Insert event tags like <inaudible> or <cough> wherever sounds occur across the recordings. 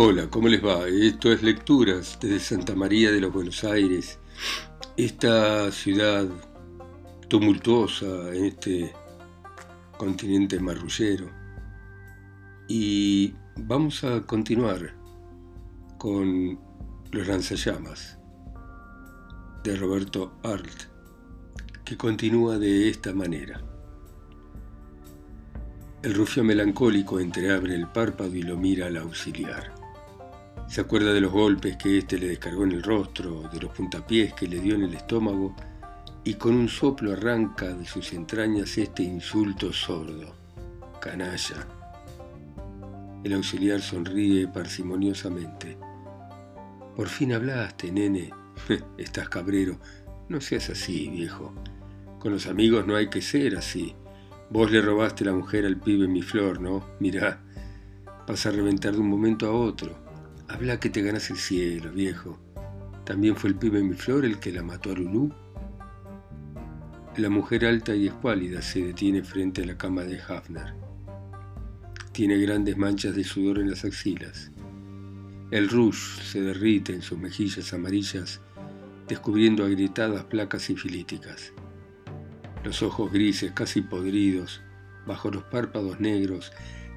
Hola, ¿cómo les va? Esto es Lecturas desde Santa María de los Buenos Aires, esta ciudad tumultuosa en este continente marrullero. Y vamos a continuar con Los lanzallamas de Roberto Arlt, que continúa de esta manera. El rufián melancólico entreabre el párpado y lo mira al auxiliar. Se acuerda de los golpes que éste le descargó en el rostro, de los puntapiés que le dio en el estómago, y con un soplo arranca de sus entrañas este insulto sordo. Canalla. El auxiliar sonríe parsimoniosamente. Por fin hablaste, nene. <laughs> Estás cabrero. No seas así, viejo. Con los amigos no hay que ser así. Vos le robaste la mujer al pibe mi flor, ¿no? Mirá, vas a reventar de un momento a otro. Habla que te ganas el cielo, viejo. ¿También fue el pibe mi flor el que la mató a Lulú? La mujer alta y escuálida se detiene frente a la cama de Hafner. Tiene grandes manchas de sudor en las axilas. El rouge se derrite en sus mejillas amarillas, descubriendo agrietadas placas sifilíticas. Los ojos grises, casi podridos, bajo los párpados negros,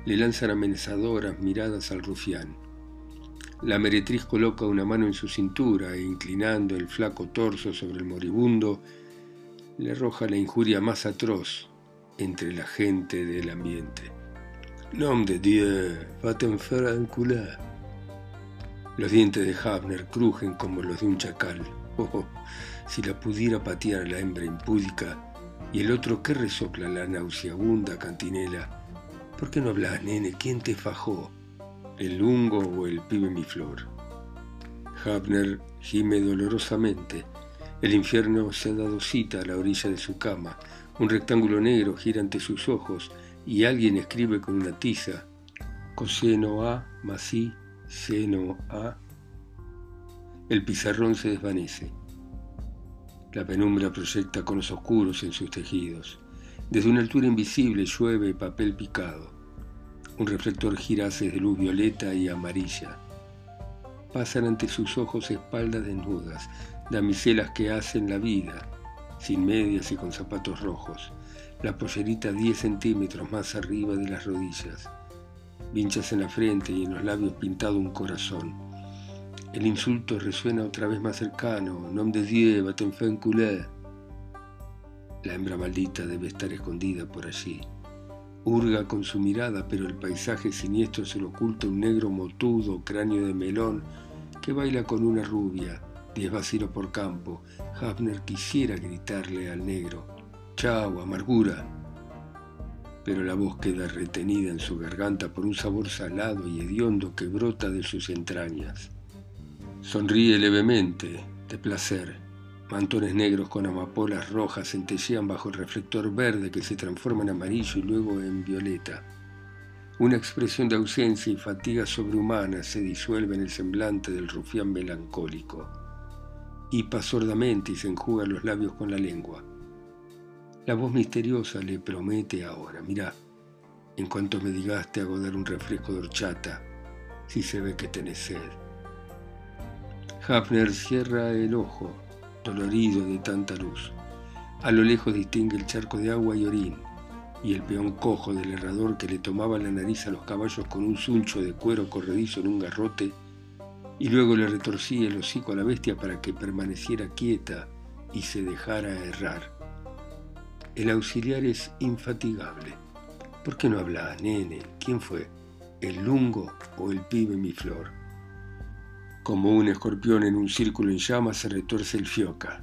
le lanzan amenazadoras miradas al rufián. La meretriz coloca una mano en su cintura e inclinando el flaco torso sobre el moribundo, le arroja la injuria más atroz entre la gente del ambiente. Nom de Dieu, va encular. Los dientes de Hafner crujen como los de un chacal. Oh, si la pudiera patear la hembra impúdica, y el otro que resopla la nauseabunda cantinela. ¿Por qué no hablas, nene? ¿Quién te fajó? ¿El lungo o el pibe mi flor? Hafner gime dolorosamente. El infierno se ha dado cita a la orilla de su cama. Un rectángulo negro gira ante sus ojos y alguien escribe con una tiza. Coseno A más I, seno A. El pizarrón se desvanece. La penumbra proyecta conos oscuros en sus tejidos. Desde una altura invisible llueve papel picado. Un reflector gira de luz violeta y amarilla. Pasan ante sus ojos espaldas desnudas, damiselas que hacen la vida, sin medias y con zapatos rojos, la pollerita 10 centímetros más arriba de las rodillas, vinchas en la frente y en los labios pintado un corazón el insulto resuena otra vez más cercano. Nom de Dieu, baten culé. La hembra maldita debe estar escondida por allí. Hurga con su mirada, pero el paisaje siniestro se lo oculta un negro motudo, cráneo de melón, que baila con una rubia, diez vacilos por campo. Hafner quisiera gritarle al negro, chao, amargura. Pero la voz queda retenida en su garganta por un sabor salado y hediondo que brota de sus entrañas. Sonríe levemente, de placer. Mantones negros con amapolas rojas centellean bajo el reflector verde que se transforma en amarillo y luego en violeta. Una expresión de ausencia y fatiga sobrehumana se disuelve en el semblante del rufián melancólico. Hipa sordamente y se enjuga los labios con la lengua. La voz misteriosa le promete ahora, mirá, en cuanto me digas te hago dar un refresco de horchata, si se ve que tenés sed. Hafner cierra el ojo, dolorido de tanta luz. A lo lejos distingue el charco de agua y orín, y el peón cojo del herrador que le tomaba la nariz a los caballos con un suncho de cuero corredizo en un garrote, y luego le retorcía el hocico a la bestia para que permaneciera quieta y se dejara errar. El auxiliar es infatigable. ¿Por qué no habla, nene? ¿Quién fue? ¿El lungo o el pibe mi flor? Como un escorpión en un círculo en llamas se retuerce el fioca.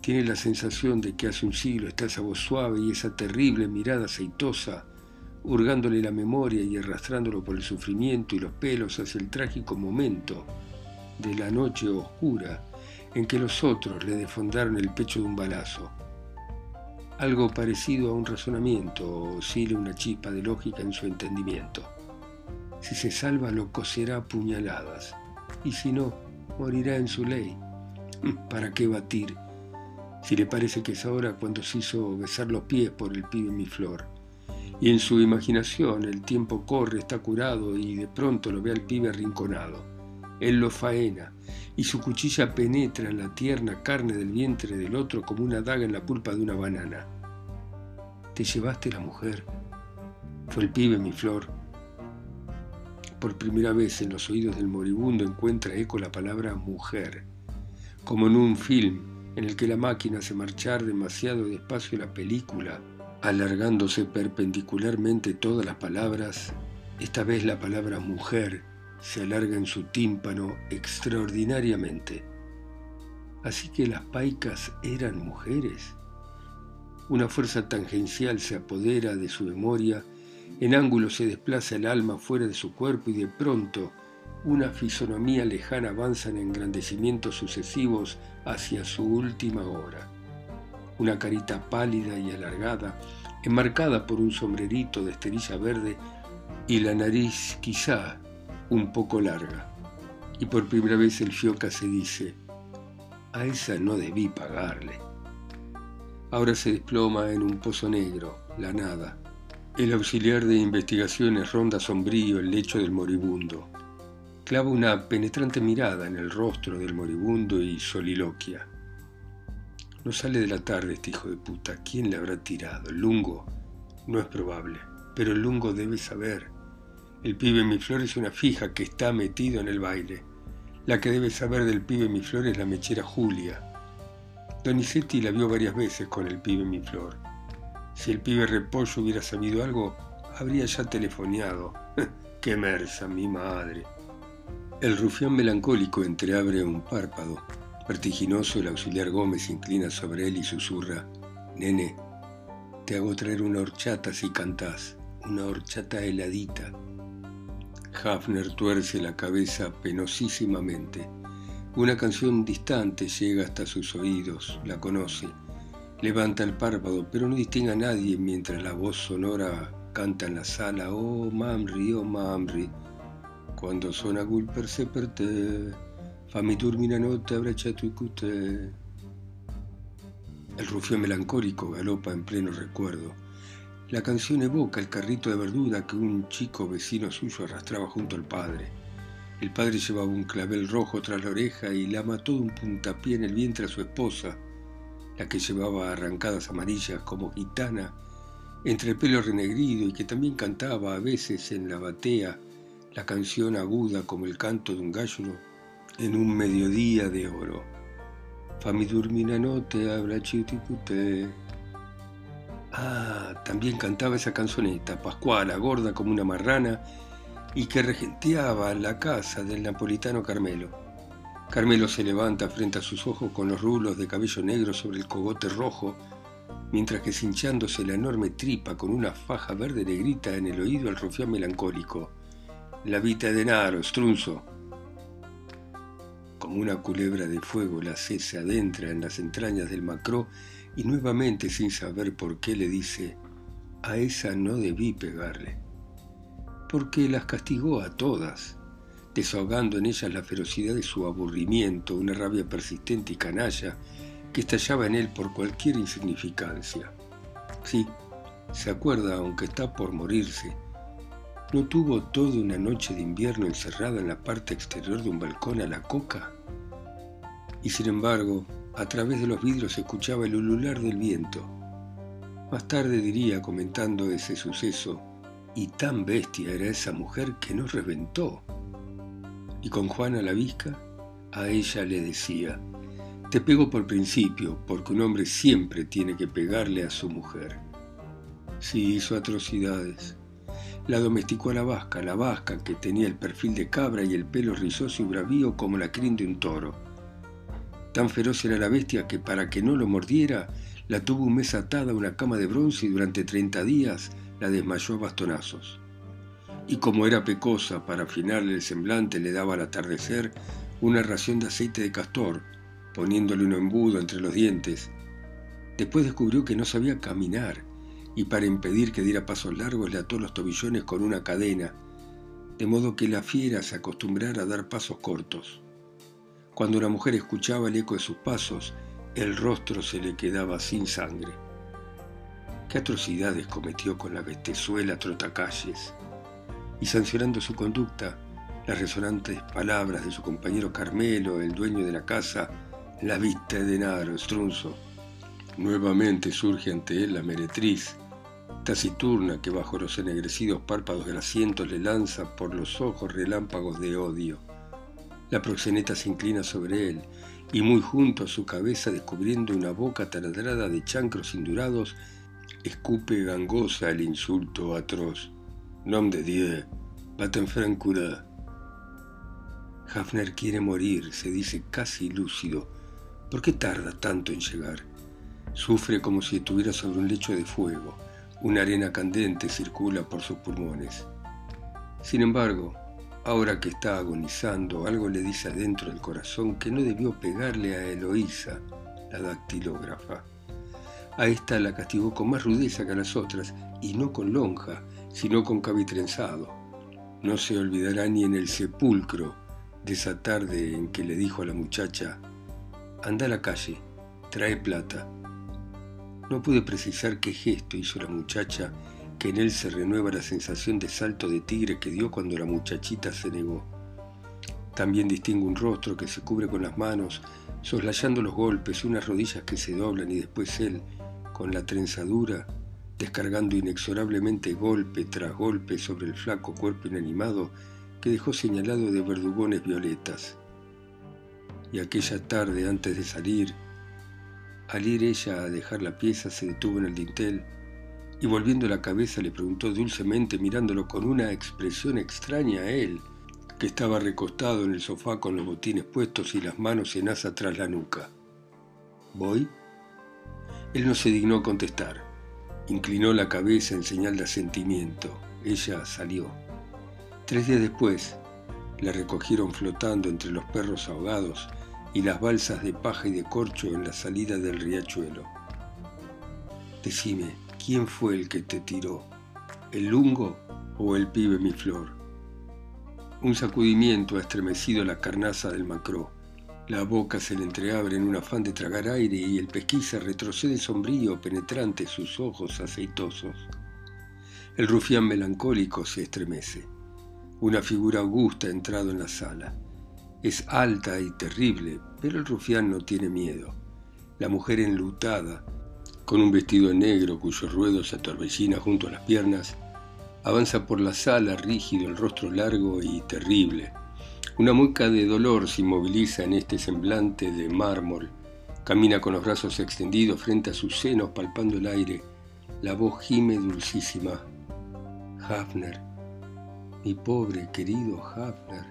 Tiene la sensación de que hace un siglo está esa voz suave y esa terrible mirada aceitosa, hurgándole la memoria y arrastrándolo por el sufrimiento y los pelos hacia el trágico momento de la noche oscura en que los otros le defondaron el pecho de un balazo. Algo parecido a un razonamiento oscila una chispa de lógica en su entendimiento. Si se salva lo coserá a puñaladas y si no, morirá en su ley. ¿Para qué batir? Si le parece que es ahora cuando se hizo besar los pies por el pibe mi flor. Y en su imaginación el tiempo corre, está curado y de pronto lo ve al pibe arrinconado. Él lo faena y su cuchilla penetra en la tierna carne del vientre del otro como una daga en la pulpa de una banana. Te llevaste la mujer. Fue el pibe mi flor. Por primera vez en los oídos del moribundo encuentra eco la palabra mujer, como en un film en el que la máquina hace marchar demasiado despacio la película alargándose perpendicularmente todas las palabras, esta vez la palabra mujer se alarga en su tímpano extraordinariamente. Así que las paicas eran mujeres. Una fuerza tangencial se apodera de su memoria, en ángulo se desplaza el alma fuera de su cuerpo y de pronto una fisonomía lejana avanza en engrandecimientos sucesivos hacia su última hora una carita pálida y alargada, enmarcada por un sombrerito de esterilla verde y la nariz quizá un poco larga. Y por primera vez el fioca se dice, a esa no debí pagarle. Ahora se desploma en un pozo negro, la nada. El auxiliar de investigaciones ronda sombrío el lecho del moribundo. Clava una penetrante mirada en el rostro del moribundo y soliloquia. No sale de la tarde este hijo de puta. ¿Quién le habrá tirado? ¿El lungo? No es probable. Pero el lungo debe saber. El pibe mi flor es una fija que está metido en el baile. La que debe saber del pibe mi flor es la mechera Julia. Donizetti la vio varias veces con el pibe mi flor. Si el pibe repollo hubiera sabido algo, habría ya telefoneado. <laughs> ¡Qué mersa, mi madre! El rufián melancólico entreabre un párpado Vertiginoso, el auxiliar Gómez inclina sobre él y susurra, Nene, te hago traer una horchata si cantás, una horchata heladita. Hafner tuerce la cabeza penosísimamente. Una canción distante llega hasta sus oídos, la conoce. Levanta el párpado, pero no distingue a nadie mientras la voz sonora canta en la sala, oh Mamri, oh Mamri, cuando suena Gulper se perte Fammi dormi una notte abbracciato il cute. El rufián melancólico galopa en pleno recuerdo. La canción evoca el carrito de verdura que un chico vecino suyo arrastraba junto al padre. El padre llevaba un clavel rojo tras la oreja y la mató de un puntapié en el vientre a su esposa, la que llevaba arrancadas amarillas como gitana, entre el pelo renegrido y que también cantaba a veces en la batea la canción aguda como el canto de un gallo en un mediodía de oro. Fami dormina notte abbracciuticute. Ah, también cantaba esa canzoneta, Pascuala, gorda como una marrana, y que regenteaba la casa del napolitano Carmelo. Carmelo se levanta frente a sus ojos con los rulos de cabello negro sobre el cogote rojo, mientras que cinchándose la enorme tripa con una faja verde le grita en el oído al rufián melancólico. La vita de Naro, strunzo como una culebra de fuego, la C se adentra en las entrañas del macró y nuevamente sin saber por qué le dice, a esa no debí pegarle, porque las castigó a todas, desahogando en ellas la ferocidad de su aburrimiento, una rabia persistente y canalla que estallaba en él por cualquier insignificancia. Sí, se acuerda, aunque está por morirse, ¿No tuvo toda una noche de invierno encerrada en la parte exterior de un balcón a la coca? Y sin embargo, a través de los vidrios se escuchaba el ulular del viento. Más tarde diría, comentando ese suceso, y tan bestia era esa mujer que no reventó. Y con Juana la Visca, a ella le decía, te pego por principio, porque un hombre siempre tiene que pegarle a su mujer. Sí hizo atrocidades, la domesticó a la vasca, la vasca que tenía el perfil de cabra y el pelo rizoso y bravío como la crin de un toro. Tan feroz era la bestia que para que no lo mordiera, la tuvo un mes atada a una cama de bronce y durante treinta días la desmayó a bastonazos. Y como era pecosa, para afinarle el semblante le daba al atardecer una ración de aceite de castor, poniéndole un embudo entre los dientes. Después descubrió que no sabía caminar y para impedir que diera pasos largos le ató los tobillones con una cadena, de modo que la fiera se acostumbrara a dar pasos cortos. Cuando una mujer escuchaba el eco de sus pasos, el rostro se le quedaba sin sangre. qué atrocidades cometió con la bestezuela trotacalles, y sancionando su conducta, las resonantes palabras de su compañero Carmelo, el dueño de la casa, la vista de Naro, Strunzo. Nuevamente surge ante él la meretriz, taciturna que bajo los ennegrecidos párpados grasientos le lanza por los ojos relámpagos de odio. La proxeneta se inclina sobre él y muy junto a su cabeza, descubriendo una boca taladrada de chancros indurados, escupe gangosa el insulto atroz. Nom de Dieu, baten francura. Hafner quiere morir, se dice casi lúcido. ¿Por qué tarda tanto en llegar? Sufre como si estuviera sobre un lecho de fuego. Una arena candente circula por sus pulmones. Sin embargo, ahora que está agonizando, algo le dice adentro del corazón que no debió pegarle a Eloísa, la dactilógrafa. A esta la castigó con más rudeza que a las otras, y no con lonja, sino con cabitrenzado. No se olvidará ni en el sepulcro de esa tarde en que le dijo a la muchacha, anda a la calle, trae plata. No pude precisar qué gesto hizo la muchacha, que en él se renueva la sensación de salto de tigre que dio cuando la muchachita se negó. También distingo un rostro que se cubre con las manos, soslayando los golpes, unas rodillas que se doblan y después él, con la trenzadura, descargando inexorablemente golpe tras golpe sobre el flaco cuerpo inanimado que dejó señalado de verdugones violetas. Y aquella tarde, antes de salir, al ir ella a dejar la pieza, se detuvo en el dintel y volviendo la cabeza le preguntó dulcemente, mirándolo con una expresión extraña a él, que estaba recostado en el sofá con los botines puestos y las manos en asa tras la nuca. ¿Voy? Él no se dignó contestar. Inclinó la cabeza en señal de asentimiento. Ella salió. Tres días después, la recogieron flotando entre los perros ahogados y las balsas de paja y de corcho en la salida del riachuelo. Decime, ¿quién fue el que te tiró? ¿El lungo o el pibe mi flor? Un sacudimiento ha estremecido la carnaza del macró. La boca se le entreabre en un afán de tragar aire y el pesquisa retrocede sombrío penetrante sus ojos aceitosos. El rufián melancólico se estremece. Una figura augusta ha entrado en la sala. Es alta y terrible, pero el rufián no tiene miedo. La mujer enlutada, con un vestido negro cuyo ruedo se atorbellina junto a las piernas, avanza por la sala rígido, el rostro largo y terrible una mueca de dolor se inmoviliza en este semblante de mármol. Camina con los brazos extendidos frente a sus senos, palpando el aire. La voz gime dulcísima. Hafner, mi pobre querido Hafner.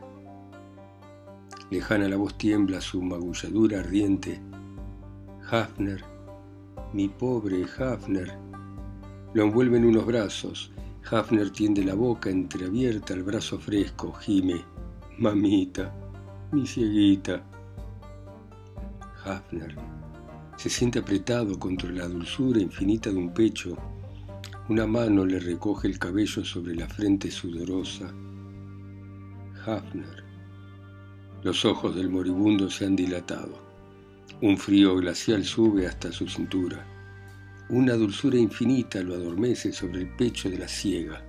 Lejana la voz tiembla su magulladura ardiente. Hafner, mi pobre Hafner. Lo envuelven unos brazos. Hafner tiende la boca entreabierta al brazo fresco, gime. Mamita, mi cieguita. Hafner se siente apretado contra la dulzura infinita de un pecho. Una mano le recoge el cabello sobre la frente sudorosa. Hafner. Los ojos del moribundo se han dilatado. Un frío glacial sube hasta su cintura. Una dulzura infinita lo adormece sobre el pecho de la ciega.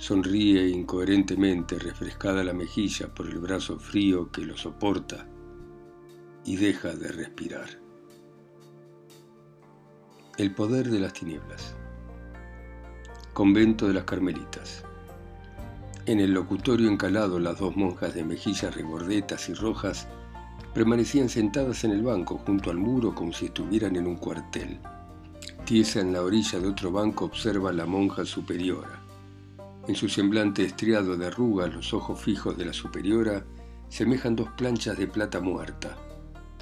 Sonríe incoherentemente, refrescada la mejilla por el brazo frío que lo soporta y deja de respirar. El poder de las tinieblas. Convento de las Carmelitas. En el locutorio encalado las dos monjas de mejillas regordetas y rojas permanecían sentadas en el banco junto al muro como si estuvieran en un cuartel. Tiesa en la orilla de otro banco observa la monja superiora. En su semblante estriado de arrugas, los ojos fijos de la superiora semejan dos planchas de plata muerta.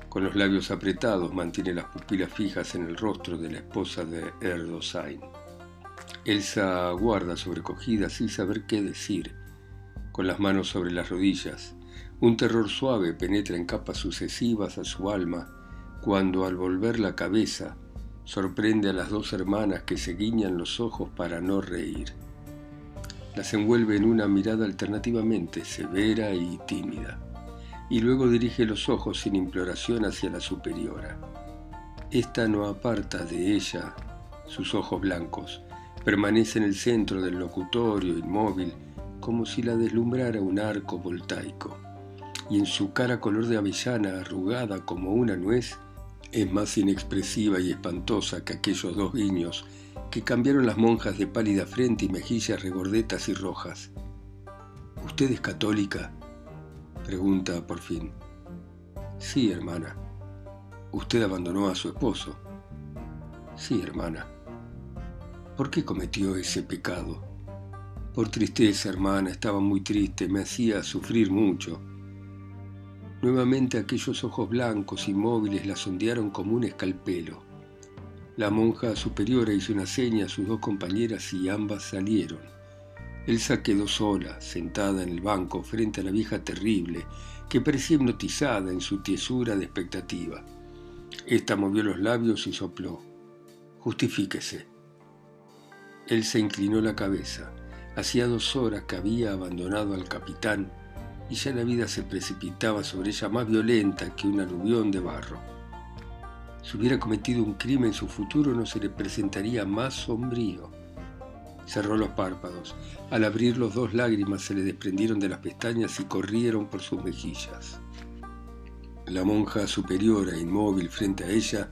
Con los labios apretados mantiene las pupilas fijas en el rostro de la esposa de Erdosain. Elsa aguarda sobrecogida sin saber qué decir, con las manos sobre las rodillas. Un terror suave penetra en capas sucesivas a su alma cuando al volver la cabeza sorprende a las dos hermanas que se guiñan los ojos para no reír las envuelve en una mirada alternativamente severa y tímida, y luego dirige los ojos sin imploración hacia la superiora. Esta no aparta de ella sus ojos blancos. Permanece en el centro del locutorio, inmóvil, como si la deslumbrara un arco voltaico. Y en su cara color de avellana, arrugada como una nuez, es más inexpresiva y espantosa que aquellos dos guiños que cambiaron las monjas de pálida frente y mejillas regordetas y rojas. ¿Usted es católica? pregunta por fin. Sí, hermana. ¿Usted abandonó a su esposo? Sí, hermana. ¿Por qué cometió ese pecado? Por tristeza, hermana, estaba muy triste, me hacía sufrir mucho. Nuevamente aquellos ojos blancos inmóviles la sondearon como un escalpelo. La monja superiora hizo una seña a sus dos compañeras y ambas salieron. Elsa quedó sola, sentada en el banco frente a la vieja terrible, que parecía hipnotizada en su tiesura de expectativa. Esta movió los labios y sopló. Justifíquese. Él se inclinó la cabeza. Hacía dos horas que había abandonado al capitán y ya la vida se precipitaba sobre ella más violenta que un aluvión de barro. Si hubiera cometido un crimen, su futuro no se le presentaría más sombrío. Cerró los párpados. Al abrirlos, dos lágrimas se le desprendieron de las pestañas y corrieron por sus mejillas. La monja superiora, inmóvil frente a ella,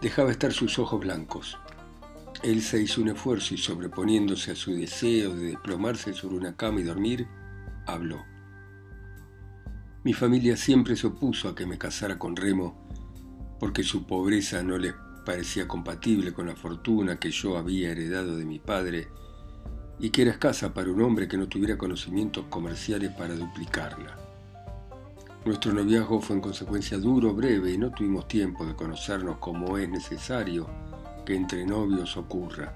dejaba estar sus ojos blancos. Elsa hizo un esfuerzo y sobreponiéndose a su deseo de desplomarse sobre una cama y dormir, habló. Mi familia siempre se opuso a que me casara con Remo porque su pobreza no les parecía compatible con la fortuna que yo había heredado de mi padre y que era escasa para un hombre que no tuviera conocimientos comerciales para duplicarla. Nuestro noviazgo fue en consecuencia duro, breve y no tuvimos tiempo de conocernos como es necesario que entre novios ocurra.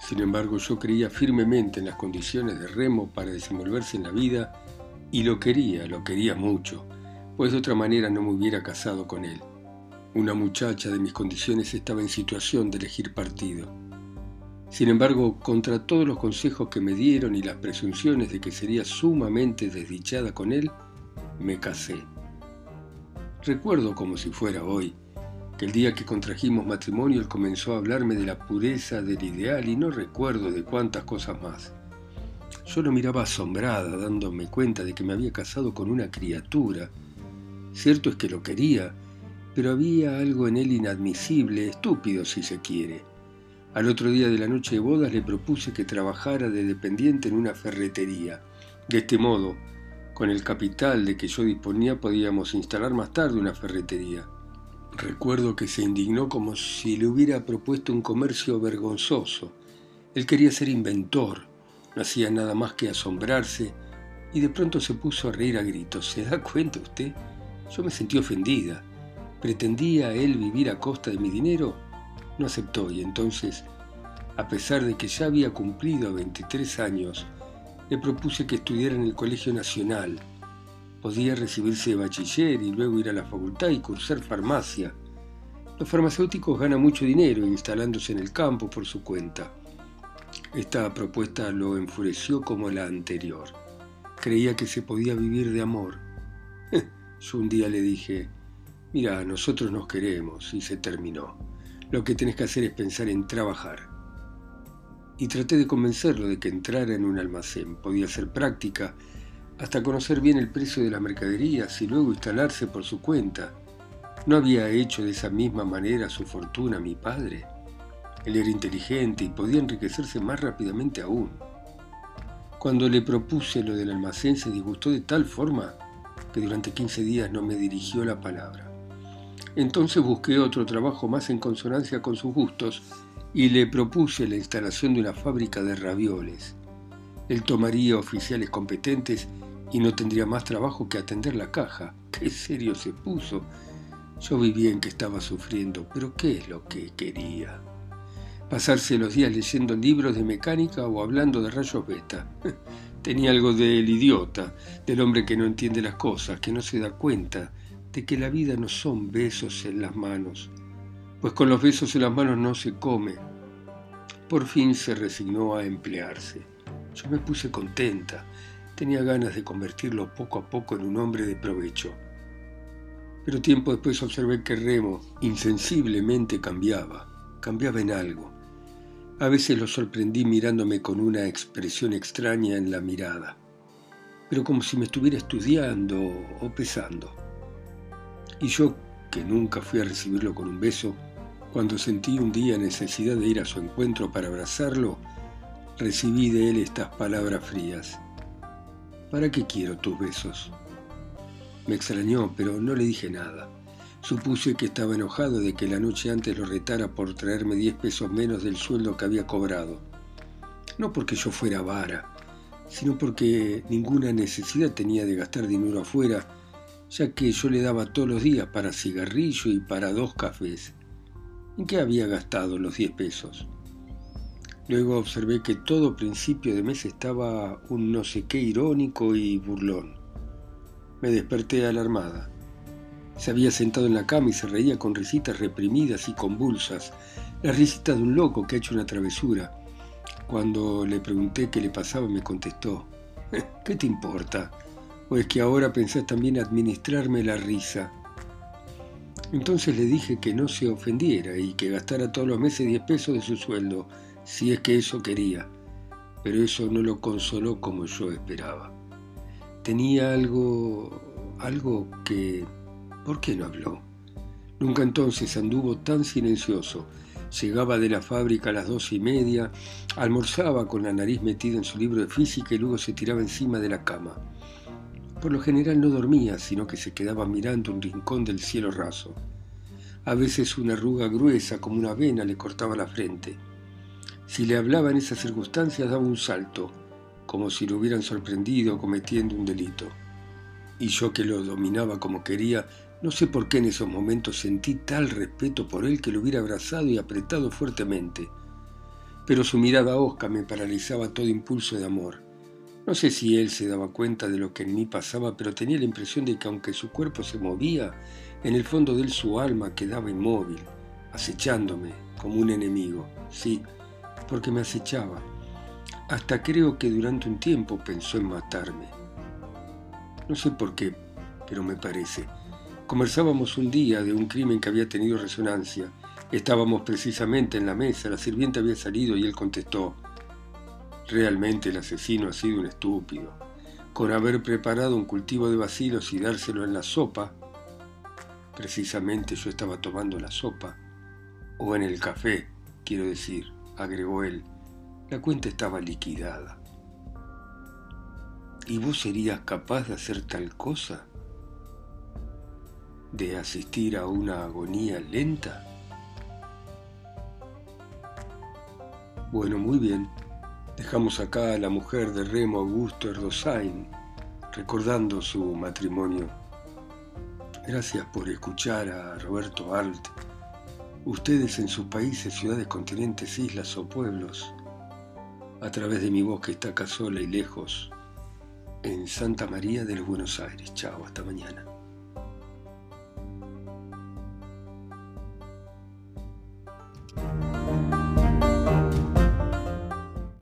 Sin embargo, yo creía firmemente en las condiciones de Remo para desenvolverse en la vida y lo quería, lo quería mucho, pues de otra manera no me hubiera casado con él. Una muchacha de mis condiciones estaba en situación de elegir partido. Sin embargo, contra todos los consejos que me dieron y las presunciones de que sería sumamente desdichada con él, me casé. Recuerdo como si fuera hoy, que el día que contrajimos matrimonio él comenzó a hablarme de la pureza del ideal y no recuerdo de cuántas cosas más. Yo lo miraba asombrada, dándome cuenta de que me había casado con una criatura. Cierto es que lo quería, pero había algo en él inadmisible, estúpido si se quiere. Al otro día de la noche de bodas le propuse que trabajara de dependiente en una ferretería. De este modo, con el capital de que yo disponía podíamos instalar más tarde una ferretería. Recuerdo que se indignó como si le hubiera propuesto un comercio vergonzoso. Él quería ser inventor, no hacía nada más que asombrarse y de pronto se puso a reír a gritos. ¿Se da cuenta usted? Yo me sentí ofendida. ¿Pretendía él vivir a costa de mi dinero? No aceptó y entonces, a pesar de que ya había cumplido 23 años, le propuse que estudiara en el Colegio Nacional. Podía recibirse de bachiller y luego ir a la facultad y cursar farmacia. Los farmacéuticos ganan mucho dinero instalándose en el campo por su cuenta. Esta propuesta lo enfureció como la anterior. Creía que se podía vivir de amor. <laughs> Yo un día le dije, mira, nosotros nos queremos y se terminó. Lo que tenés que hacer es pensar en trabajar. Y traté de convencerlo de que entrara en un almacén. Podía ser práctica, hasta conocer bien el precio de las mercaderías y luego instalarse por su cuenta. ¿No había hecho de esa misma manera su fortuna mi padre? Él era inteligente y podía enriquecerse más rápidamente aún. Cuando le propuse lo del almacén se disgustó de tal forma que durante 15 días no me dirigió la palabra. Entonces busqué otro trabajo más en consonancia con sus gustos y le propuse la instalación de una fábrica de ravioles. Él tomaría oficiales competentes y no tendría más trabajo que atender la caja. <laughs> Qué serio se puso. Yo vi bien que estaba sufriendo, pero ¿qué es lo que quería? pasarse los días leyendo libros de mecánica o hablando de rayos beta. <laughs> Tenía algo del idiota, del hombre que no entiende las cosas, que no se da cuenta de que la vida no son besos en las manos, pues con los besos en las manos no se come. Por fin se resignó a emplearse. Yo me puse contenta, tenía ganas de convertirlo poco a poco en un hombre de provecho. Pero tiempo después observé que Remo insensiblemente cambiaba, cambiaba en algo A veces lo sorprendí mirándome con una expresión extraña en la mirada, pero como si me estuviera estudiando o pesando. Y yo, que nunca fui a recibirlo con un beso, cuando sentí un día necesidad de ir a su encuentro para abrazarlo, recibí de él estas palabras frías. ¿Para qué quiero tus besos? Me extrañó, pero no le dije nada. Supuse que estaba enojado de que la noche antes lo retara por traerme diez pesos menos del sueldo que había cobrado. No porque yo fuera vara, sino porque ninguna necesidad tenía de gastar dinero afuera, ya que yo le daba todos los días para cigarrillo y para dos cafés. ¿En qué había gastado los diez pesos? Luego observé que todo principio de mes estaba un no sé qué irónico y burlón. Me desperté alarmada. Se había sentado en la cama y se reía con risitas reprimidas y convulsas, la risita de un loco que ha hecho una travesura. Cuando le pregunté qué le pasaba, me contestó, <laughs> ¿qué te importa? ¿O es que ahora pensás también administrarme la risa? Entonces le dije que no se ofendiera y que gastara todos los meses 10 pesos de su sueldo, si es que eso quería, pero eso no lo consoló como yo esperaba tenía algo, algo que... ¿Por qué no habló? Nunca entonces anduvo tan silencioso. Llegaba de la fábrica a las doce y media, almorzaba con la nariz metida en su libro de física y luego se tiraba encima de la cama. Por lo general no dormía, sino que se quedaba mirando un rincón del cielo raso. A veces una arruga gruesa como una vena le cortaba la frente. Si le hablaba en esas circunstancias daba un salto, como si lo hubieran sorprendido cometiendo un delito. Y yo que lo dominaba como quería, no sé por qué en esos momentos sentí tal respeto por él que lo hubiera abrazado y apretado fuertemente. Pero su mirada hosca me paralizaba todo impulso de amor. No sé si él se daba cuenta de lo que en mí pasaba, pero tenía la impresión de que aunque su cuerpo se movía, en el fondo de él su alma quedaba inmóvil, acechándome como un enemigo. Sí, porque me acechaba hasta creo que durante un tiempo pensó en matarme. No sé por qué, pero me parece. Conversábamos un día de un crimen que había tenido resonancia. Estábamos precisamente en la mesa, la sirvienta había salido y él contestó, realmente el asesino ha sido un estúpido. Con haber preparado un cultivo de bacilos y dárselo en la sopa, precisamente yo estaba tomando la sopa, o en el café, quiero decir, agregó él, la cuenta estaba liquidada. ¿Y vos serías capaz de hacer tal cosa? ¿De asistir a una agonía lenta? Bueno, muy bien. Dejamos acá a la mujer de Remo Augusto Erdosain, recordando su matrimonio. Gracias por escuchar a Roberto Alt. Ustedes en sus países, ciudades, continentes, islas o pueblos a través de mi voz que está acá sola y lejos, en Santa María de los Buenos Aires. Chao, hasta mañana.